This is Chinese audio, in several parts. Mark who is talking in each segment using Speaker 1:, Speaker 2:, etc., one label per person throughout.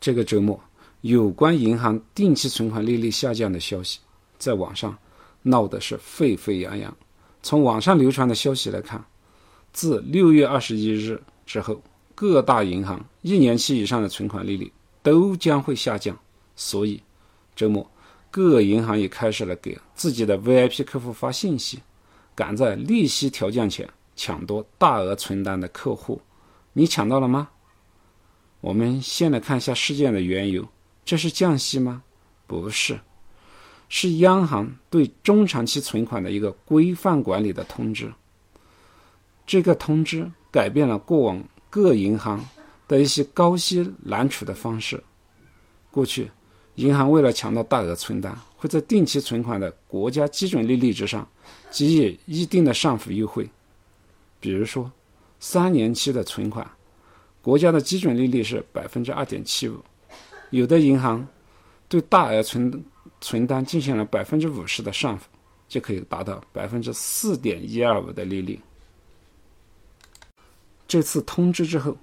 Speaker 1: 这个周末，有关银行定期存款利率下降的消息在网上闹得是沸沸扬扬。从网上流传的消息来看，自六月二十一日之后，各大银行一年期以上的存款利率都将会下降。所以，周末各银行也开始了给自己的 VIP 客户发信息，赶在利息调降前抢夺大额存单的客户。你抢到了吗？我们先来看一下事件的缘由，这是降息吗？不是，是央行对中长期存款的一个规范管理的通知。这个通知改变了过往各银行的一些高息揽储的方式。过去，银行为了抢到大额存单，会在定期存款的国家基准利率之上给予一定的上浮优惠，比如说三年期的存款。国家的基准利率是百分之二点七五，有的银行对大额存存单进行了百分之五十的上浮，就可以达到百分之四点一二五的利率。这次通知之后，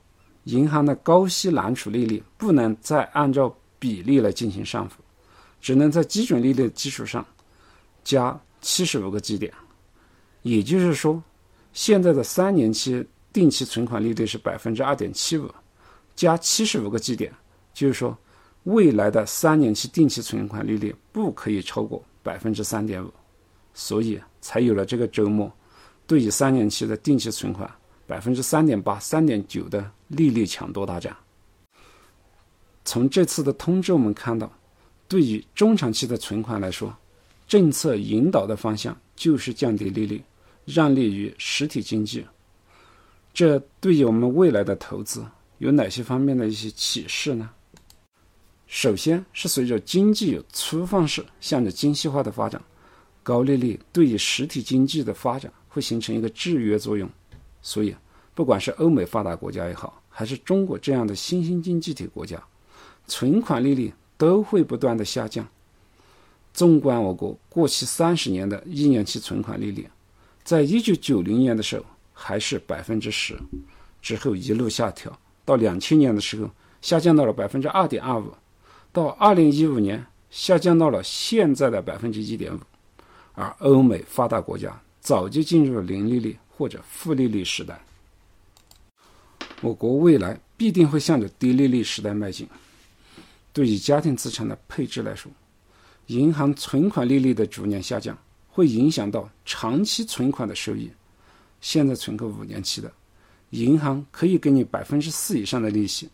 Speaker 1: 银行的高息揽储利率不能再按照比例来进行上浮，只能在基准利率基础上加七十五个基点。也就是说，现在的三年期。定期存款利率是百分之二点七五，加七十五个基点，就是说，未来的三年期定期存款利率不可以超过百分之三点五，所以才有了这个周末，对于三年期的定期存款百分之三点八、三点九的利率抢夺大战。从这次的通知我们看到，对于中长期的存款来说，政策引导的方向就是降低利率，让利于实体经济。这对于我们未来的投资有哪些方面的一些启示呢？首先是随着经济有粗放式向着精细化的发展，高利率对于实体经济的发展会形成一个制约作用。所以，不管是欧美发达国家也好，还是中国这样的新兴经济体国家，存款利率都会不断的下降。纵观我国过去三十年的一年期存款利率，在一九九零年的时候。还是百分之十，之后一路下调，到两千年的时候下降到了百分之二点二五，到二零一五年下降到了现在的百分之一点五，而欧美发达国家早就进入了零利率或者负利率时代。我国未来必定会向着低利率时代迈进。对于家庭资产的配置来说，银行存款利率的逐年下降，会影响到长期存款的收益。现在存个五年期的，银行可以给你百分之四以上的利息，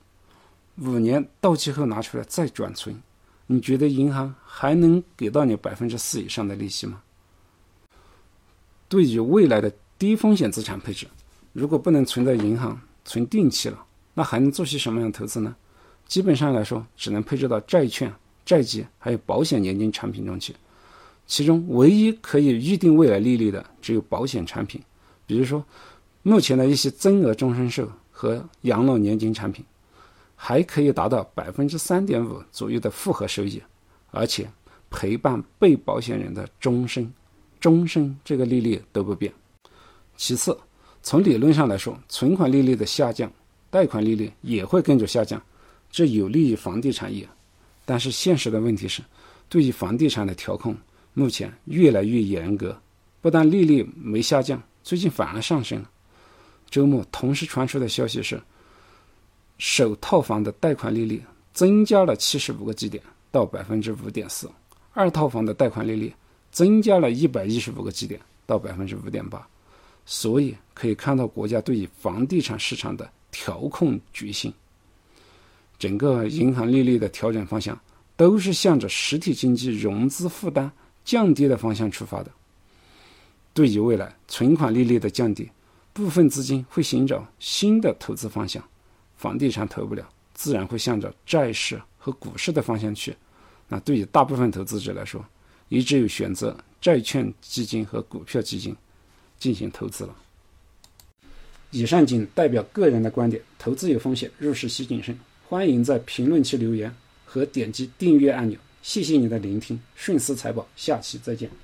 Speaker 1: 五年到期后拿出来再转存，你觉得银行还能给到你百分之四以上的利息吗？对于未来的低风险资产配置，如果不能存在银行存定期了，那还能做些什么样的投资呢？基本上来说，只能配置到债券、债基还有保险年金产品中去，其中唯一可以预定未来利率的只有保险产品。比如说，目前的一些增额终身寿和养老年金产品，还可以达到百分之三点五左右的复合收益，而且陪伴被保险人的终身，终身这个利率都不变。其次，从理论上来说，存款利率的下降，贷款利率也会跟着下降，这有利于房地产业。但是现实的问题是，对于房地产的调控目前越来越严格，不但利率没下降。最近反而上升了。周末同时传出的消息是，首套房的贷款利率增加了七十五个基点到百分之五点四，二套房的贷款利率增加了一百一十五个基点到百分之五点八。所以可以看到国家对于房地产市场的调控决心。整个银行利率的调整方向都是向着实体经济融资负担降低的方向出发的。对于未来存款利率的降低，部分资金会寻找新的投资方向，房地产投不了，自然会向着债市和股市的方向去。那对于大部分投资者来说，也只有选择债券基金和股票基金进行投资了。以上仅代表个人的观点，投资有风险，入市需谨慎。欢迎在评论区留言和点击订阅按钮。谢谢你的聆听，顺思财宝，下期再见。